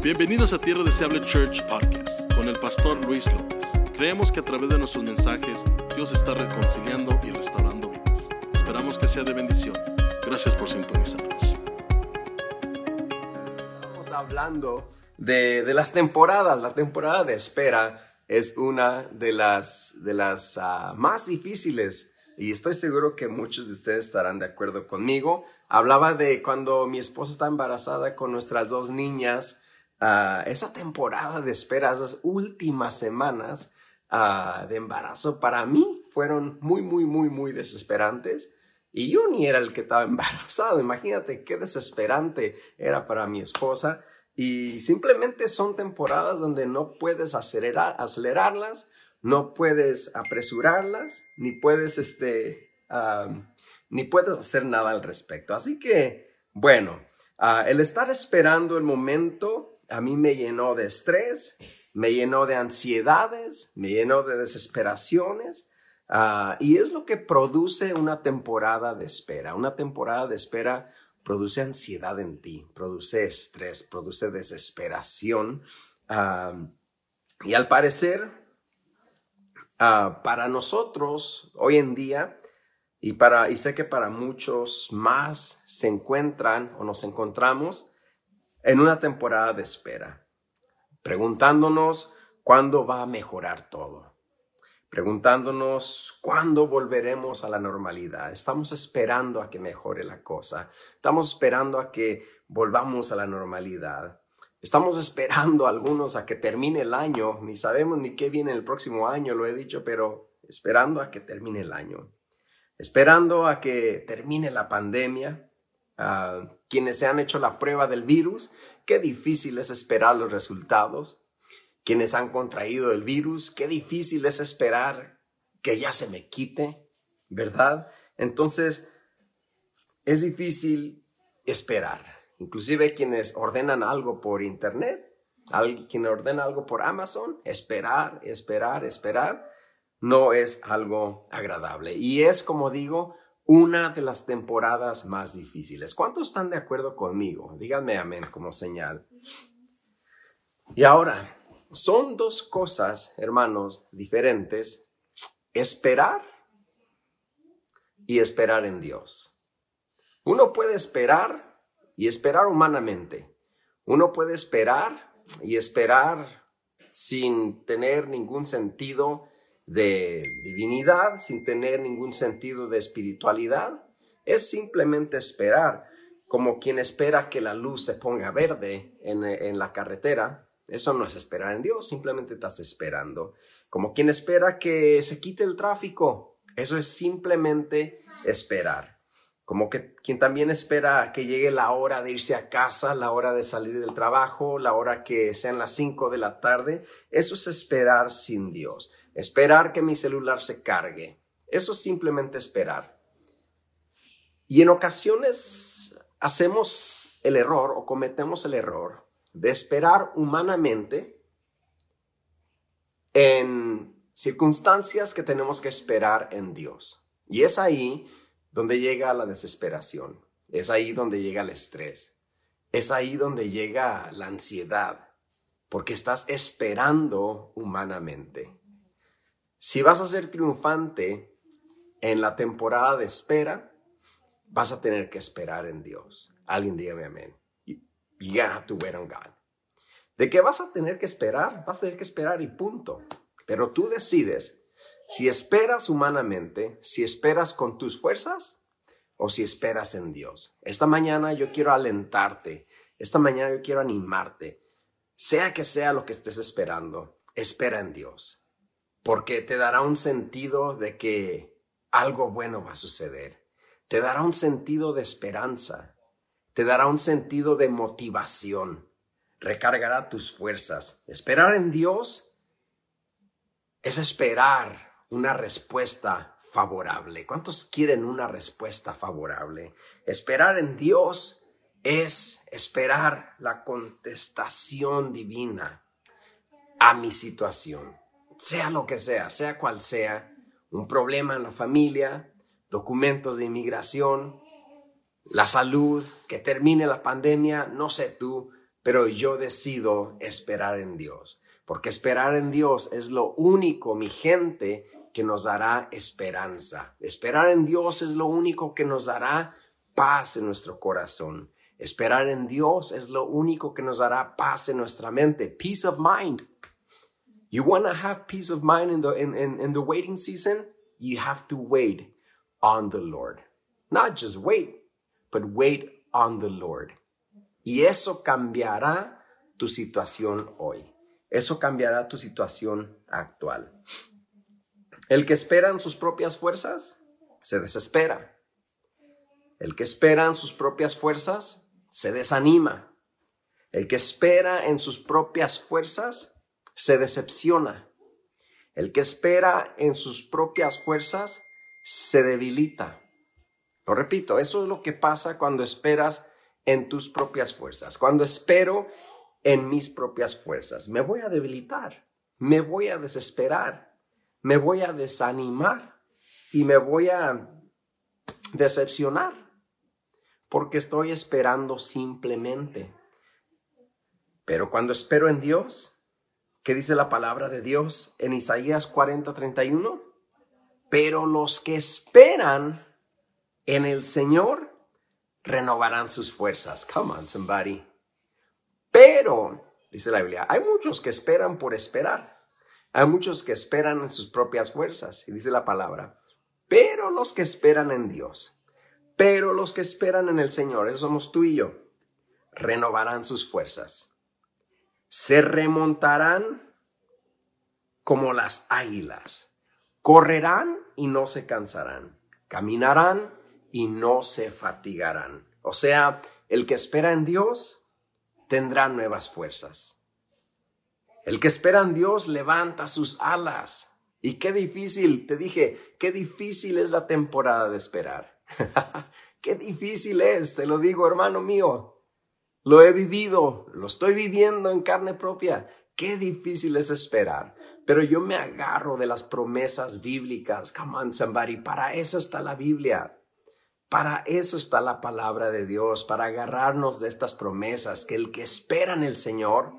Bienvenidos a Tierra Deseable Church Podcast con el pastor Luis López. Creemos que a través de nuestros mensajes Dios está reconciliando y restaurando vidas. Esperamos que sea de bendición. Gracias por sintonizarnos. Estamos hablando de, las temporadas. La temporada de espera es una de las, de las ah, más difíciles y estoy seguro que muchos de ustedes estarán de acuerdo conmigo. Hablaba de cuando mi esposa está embarazada con nuestras dos niñas Ah, esa temporada de espera, esas últimas semanas ah, de embarazo, para mí fueron muy, muy, muy, muy desesperantes. Y yo ni era el que estaba embarazado. Imagínate qué desesperante era para mi esposa. Y simplemente son temporadas donde no puedes acelerar, acelerarlas, no puedes apresurarlas, ni puedes, este, ni puedes hacer nada al respecto. Así que, bueno, ah, el estar esperando el momento a mí me llenó de estrés, me llenó de ansiedades, me llenó de desesperaciones. Ah, y es lo que produce una temporada de espera. Una temporada de espera produce ansiedad en ti, produce estrés, produce desesperación. Ah, y al parecer, ah, para nosotros hoy en día, y, para, y sé que para muchos más se encuentran o nos encontramos en una temporada de espera, preguntándonos cuándo va a mejorar todo, preguntándonos cuándo volveremos a la normalidad. Estamos esperando a que mejore la cosa, estamos esperando a que volvamos a la normalidad. Estamos esperando algunos a que termine el año, ni sabemos ni qué viene el próximo año, lo he dicho, pero esperando a que termine el año, esperando a que termine la pandemia, quienes se han hecho la prueba del virus, qué difícil es esperar los resultados. Quienes han contraído el virus, qué difícil es esperar que ya se me quite, ¿verdad? Entonces, es difícil esperar. Inclusive quienes ordenan algo por internet, quien ordena algo por Amazon, esperar, esperar, esperar, no es algo agradable. Y es, como digo, una de las temporadas más difíciles. ¿Cuántos están de acuerdo conmigo? Díganme amén como señal. Y ahora, son dos cosas, hermanos, diferentes. Esperar y esperar en Dios. Uno puede esperar y esperar humanamente. Uno puede esperar y esperar sin tener ningún sentido de divinidad, sin tener ningún sentido de espiritualidad. Es simplemente esperar, como quien espera que la luz se ponga verde en, la carretera. Eso no es esperar en Dios, simplemente estás esperando. Como quien espera que se quite el tráfico. Eso es simplemente esperar. Como que quien también espera que llegue la hora de irse a casa, la hora de salir del trabajo, la hora que sean las 5 de la tarde. Eso es esperar sin Dios. Esperar que mi celular se cargue. Eso es simplemente esperar. Y en ocasiones hacemos el error o cometemos el error de esperar humanamente en circunstancias que tenemos que esperar en Dios. Y es ahí donde llega la desesperación. Es ahí donde llega el estrés. Es ahí donde llega la ansiedad. Porque estás esperando humanamente. Si vas a ser triunfante en la temporada de espera, vas a tener que esperar en Dios. Alguien dígame amén. You have to wait God. De qué vas a tener que esperar, vas a tener que esperar y punto. Pero tú decides si esperas humanamente, si esperas con tus fuerzas o si esperas en Dios. Esta mañana yo quiero alentarte. Esta mañana yo quiero animarte. Sea que sea lo que estés esperando, espera en Dios porque te dará un sentido de que algo bueno va a suceder. Te dará un sentido de esperanza. Te dará un sentido de motivación. Recargará tus fuerzas. Esperar en Dios es esperar una respuesta favorable. ¿Cuántos quieren una respuesta favorable? Esperar en Dios es esperar la contestación divina a mi situación sea lo que sea, sea cual sea, un problema en la familia, documentos de inmigración, la salud, que termine la pandemia, no sé tú, pero yo decido esperar en Dios, porque esperar en Dios es lo único, mi gente, que nos dará esperanza. Esperar en Dios es lo único que nos dará paz en nuestro corazón. Esperar en Dios es lo único que nos dará paz en nuestra mente, peace of mind. You want to have peace of mind in the, in, in, in the waiting season? You have to wait on the Lord. Not just wait, but wait on the Lord. Y eso cambiará tu situación hoy. Eso cambiará tu situación actual. El que espera en sus propias fuerzas se desespera. El que espera en sus propias fuerzas se desanima. El que espera en sus propias fuerzas se decepciona. El que espera en sus propias fuerzas se debilita. Lo repito, eso es lo que pasa cuando esperas en tus propias fuerzas. Cuando espero en mis propias fuerzas, me voy a debilitar, me voy a desesperar, me voy a desanimar y me voy a decepcionar porque estoy esperando simplemente. Pero cuando espero en Dios, ¿qué dice la palabra de Dios en Isaías 40, 31? Pero los que esperan en el Señor renovarán sus fuerzas. Come on, somebody. Pero, dice la Biblia, hay muchos que esperan por esperar. Hay muchos que esperan en sus propias fuerzas. Y dice la palabra, pero los que esperan en Dios pero los que esperan en el Señor, esos somos tú y yo, renovarán sus fuerzas. Se remontarán como las águilas. Correrán y no se cansarán. Caminarán y no se fatigarán. O sea, el que espera en Dios tendrá nuevas fuerzas. El que espera en Dios levanta sus alas. Y qué difícil, te dije, qué difícil es la temporada de esperar. Qué difícil es, te lo digo, hermano mío. Lo he vivido, lo estoy viviendo en carne propia. Qué difícil es esperar. Pero yo me agarro de las promesas bíblicas. Come on, somebody. Para eso está la Biblia. Para eso está la palabra de Dios, para agarrarnos de estas promesas, que el que espera en el Señor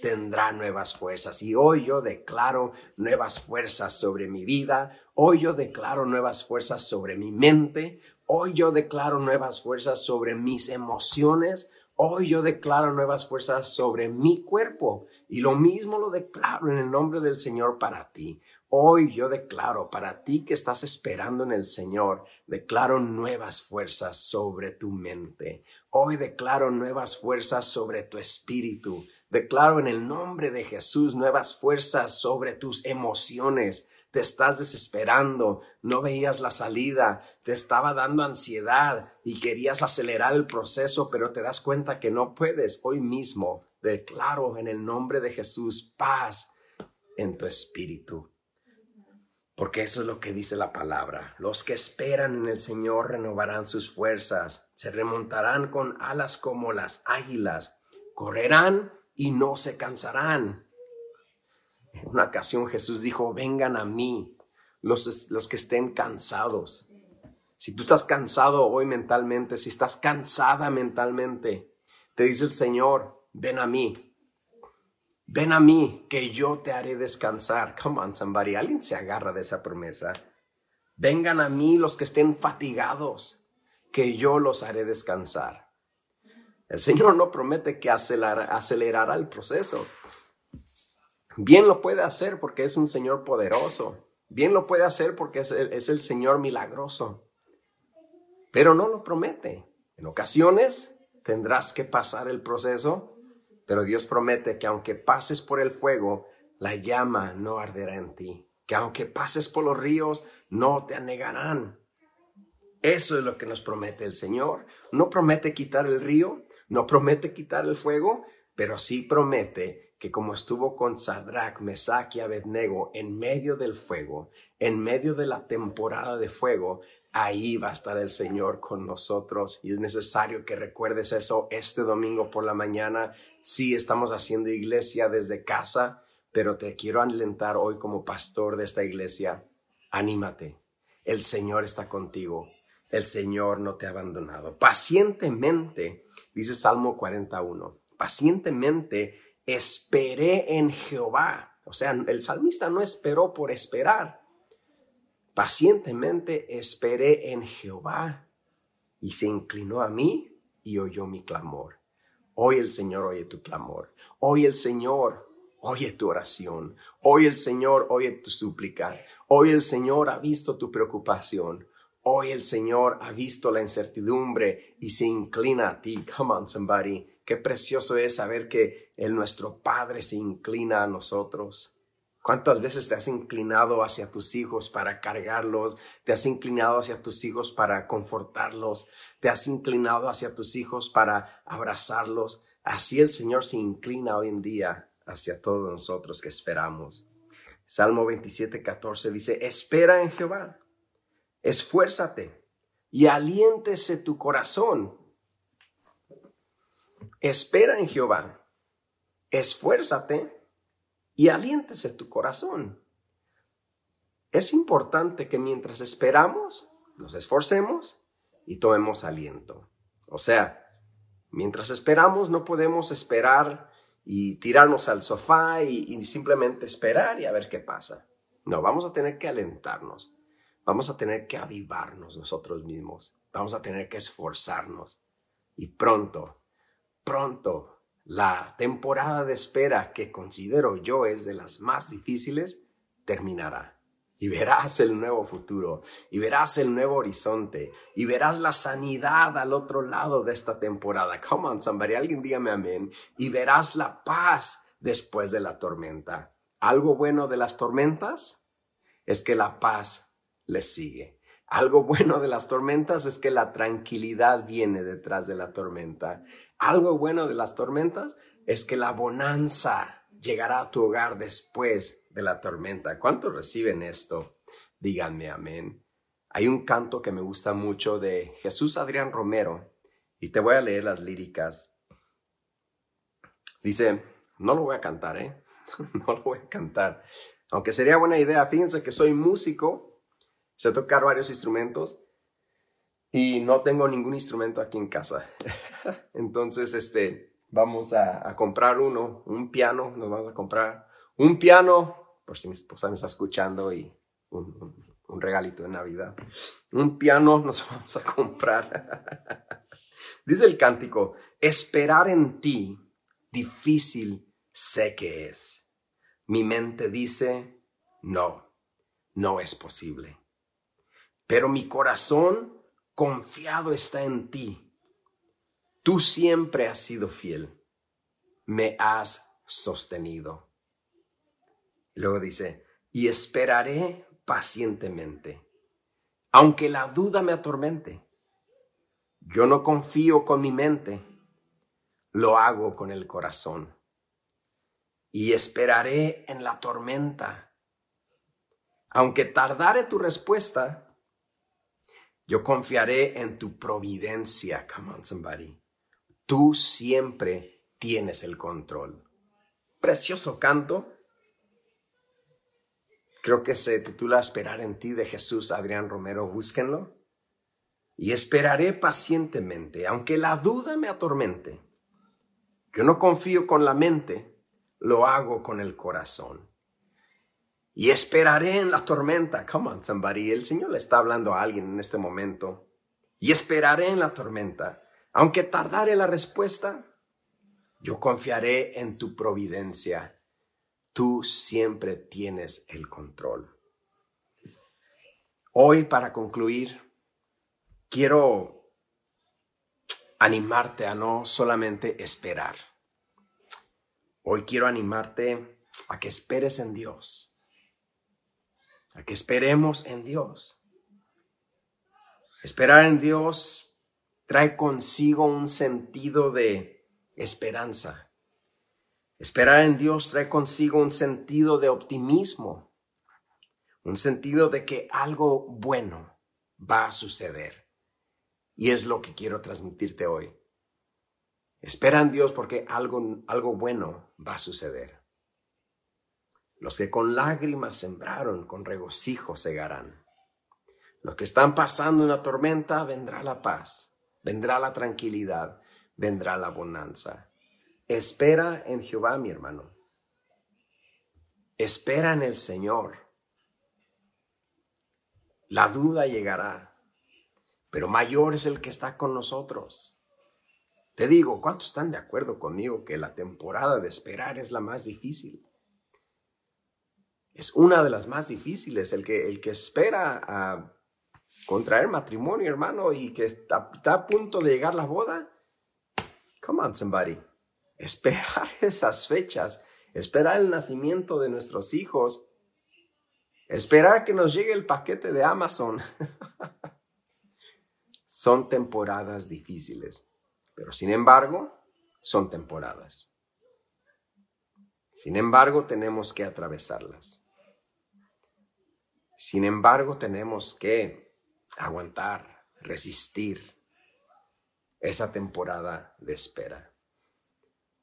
tendrá nuevas fuerzas. Y hoy yo declaro nuevas fuerzas sobre mi vida, hoy yo declaro nuevas fuerzas sobre mi mente, Hoy yo declaro nuevas fuerzas sobre mis emociones. Hoy yo declaro nuevas fuerzas sobre mi cuerpo. Y lo mismo lo declaro en el nombre del Señor para ti. Hoy yo declaro para ti que estás esperando en el Señor, declaro nuevas fuerzas sobre tu mente. Hoy declaro nuevas fuerzas sobre tu espíritu. Declaro en el nombre de Jesús nuevas fuerzas sobre tus emociones te estás desesperando, no veías la salida, te estaba dando ansiedad y querías acelerar el proceso, pero te das cuenta que no puedes. Hoy mismo declaro en el nombre de Jesús paz en tu espíritu. Porque eso es lo que dice la palabra. Los que esperan en el Señor renovarán sus fuerzas, se remontarán con alas como las águilas, correrán y no se cansarán una ocasión Jesús dijo, vengan a mí los, los que estén cansados. Si tú estás cansado hoy mentalmente, si estás cansada mentalmente, te dice el Señor, ven a mí. Ven a mí, que yo te haré descansar. Come on, somebody. Alguien se agarra de esa promesa. Vengan a mí los que estén fatigados, que yo los haré descansar. El Señor no promete que acelerará el proceso. Bien lo puede hacer porque es un Señor poderoso. Bien lo puede hacer porque es el, Señor milagroso. Pero no lo promete. En ocasiones tendrás que pasar el proceso, pero Dios promete que aunque pases por el fuego, la llama no arderá en ti. Que aunque pases por los ríos, no te anegarán. Eso es lo que nos promete el Señor. No promete quitar el río, no promete quitar el fuego, pero sí promete que como estuvo con Sadrach, Mesach y Abednego en medio del fuego, en medio de la temporada de fuego, ahí va a estar el Señor con nosotros y es necesario que recuerdes eso este domingo por la mañana. Sí, estamos haciendo iglesia desde casa, pero te quiero alentar hoy como pastor de esta iglesia. Anímate. El Señor está contigo. El Señor no te ha abandonado. Pacientemente, dice Salmo 41 pacientemente esperé en Jehová. O sea, el salmista no esperó por esperar. Pacientemente esperé en Jehová y se inclinó a mí y oyó mi clamor. Hoy el Señor oye tu clamor. Hoy el Señor oye tu oración. Hoy el Señor oye tu súplica. Hoy el Señor ha visto tu preocupación. Hoy el Señor ha visto la incertidumbre y se inclina a ti. Come on, somebody. Qué precioso es saber que el nuestro Padre se inclina a nosotros. ¿Cuántas veces te has inclinado hacia tus hijos para cargarlos? ¿Te has inclinado hacia tus hijos para confortarlos? ¿Te has inclinado hacia tus hijos para abrazarlos? Así el Señor se inclina hoy en día hacia todos nosotros que esperamos. Salmo 27, 14 dice, espera en Jehová, esfuérzate y aliéntese tu corazón. Espera en Jehová, esfuérzate y aliéntese tu corazón. Es importante que mientras esperamos, nos esforcemos y tomemos aliento. O sea, mientras esperamos no podemos esperar y tirarnos al sofá y, simplemente esperar y a ver qué pasa. No, vamos a tener que alentarnos. Vamos a tener que avivarnos nosotros mismos. Vamos a tener que esforzarnos. Y pronto, pronto la temporada de espera que considero yo es de las más difíciles terminará. Y verás el nuevo futuro, y verás el nuevo horizonte, y verás la sanidad al otro lado de esta temporada. Come on, somebody, alguien dígame amén. Y verás la paz después de la tormenta. Algo bueno de las tormentas es que la paz les sigue. Algo bueno de las tormentas es que la tranquilidad viene detrás de la tormenta. Algo bueno de las tormentas es que la bonanza llegará a tu hogar después de la tormenta. ¿Cuántos reciben esto? Díganme amén. Hay un canto que me gusta mucho de Jesús Adrián Romero y te voy a leer las líricas. Dice, no lo voy a cantar, ¿eh? no lo voy a cantar. Aunque sería buena idea, fíjense que soy músico sé tocar varios instrumentos y no tengo ningún instrumento aquí en casa. Entonces, este, vamos a, comprar uno, un piano, nos vamos a comprar un piano, por si mi esposa me está escuchando y un, un regalito de Navidad. Un piano nos vamos a comprar. Dice el cántico, esperar en ti difícil sé que es. Mi mente dice, no, no es posible pero mi corazón confiado está en ti. Tú siempre has sido fiel, me has sostenido. Luego dice, y esperaré pacientemente, aunque la duda me atormente. Yo no confío con mi mente, lo hago con el corazón. Y esperaré en la tormenta. Aunque tardare tu respuesta, yo confiaré en tu providencia. Come on, somebody. Tú siempre tienes el control. Precioso canto. Creo que se titula Esperar en ti de Jesús Adrián Romero. Búsquenlo. Y esperaré pacientemente, aunque la duda me atormente. Yo no confío con la mente, lo hago con el corazón y esperaré en la tormenta. Come on, somebody. El Señor le está hablando a alguien en este momento. Y esperaré en la tormenta. Aunque tardare la respuesta, yo confiaré en tu providencia. Tú siempre tienes el control. Hoy, para concluir, quiero animarte a no solamente esperar. Hoy quiero animarte a que esperes en Dios a que esperemos en Dios. Esperar en Dios trae consigo un sentido de esperanza. Esperar en Dios trae consigo un sentido de optimismo, un sentido de que algo bueno va a suceder. Y es lo que quiero transmitirte hoy. Espera en Dios porque algo, algo bueno va a suceder. Los que con lágrimas sembraron, con regocijo segarán. Los que están pasando una tormenta, vendrá la paz, vendrá la tranquilidad, vendrá la bonanza. Espera en Jehová, mi hermano. Espera en el Señor. La duda llegará, pero mayor es el que está con nosotros. Te digo, ¿cuántos están de acuerdo conmigo que la temporada de esperar es la más difícil? Es una de las más difíciles, el que, el que espera a contraer matrimonio, hermano, y que está, está a punto de llegar la boda. Come on, somebody. Esperar esas fechas, esperar el nacimiento de nuestros hijos, esperar que nos llegue el paquete de Amazon. son temporadas difíciles, pero sin embargo, son temporadas. Sin embargo, tenemos que atravesarlas. Sin embargo, tenemos que aguantar, resistir esa temporada de espera.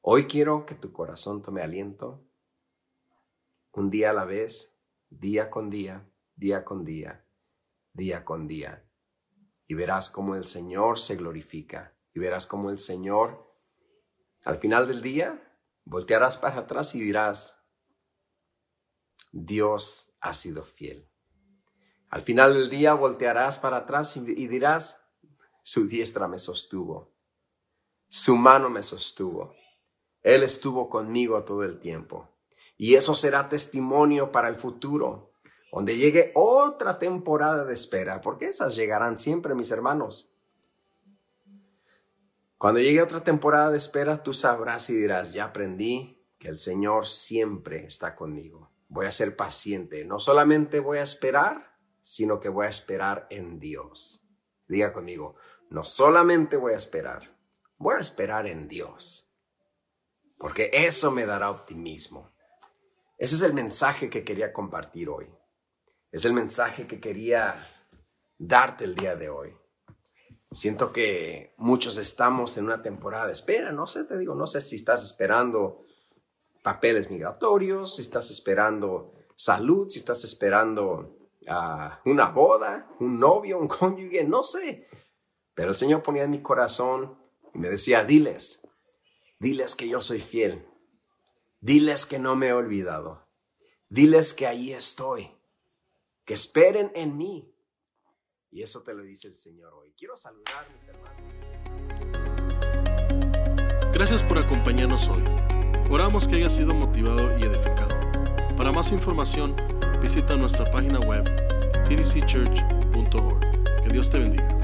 Hoy quiero que tu corazón tome aliento un día a la vez, día con día, día con día, día con día. Y verás cómo el Señor se glorifica. Y verás cómo el Señor, al final del día, voltearás para atrás y dirás, Dios ha sido fiel. Al final del día voltearás para atrás y dirás, su diestra me sostuvo, su mano me sostuvo. Él estuvo conmigo todo el tiempo. Y eso será testimonio para el futuro, donde llegue otra temporada de espera, porque esas llegarán siempre, mis hermanos. Cuando llegue otra temporada de espera, tú sabrás y dirás, ya aprendí que el Señor siempre está conmigo. Voy a ser paciente. No solamente voy a esperar, sino que voy a esperar en Dios. Diga conmigo, no solamente voy a esperar, voy a esperar en Dios porque eso me dará optimismo. Ese es el mensaje que quería compartir hoy. Es el mensaje que quería darte el día de hoy. Siento que muchos estamos en una temporada de espera. No sé, te digo, no sé si estás esperando papeles migratorios, si estás esperando salud, si estás esperando una boda, un novio, un cónyuge, no sé. Pero el Señor ponía en mi corazón y me decía, diles, Diles que yo soy fiel. Diles que no me he olvidado. Diles que ahí estoy. Que esperen en mí. Y eso te lo dice el Señor hoy. Quiero saludar, mis hermanos. Gracias por acompañarnos hoy. Oramos que haya sido motivado y edificado. Para más información, visita nuestra página web tdcchurch.org. Que Dios te bendiga.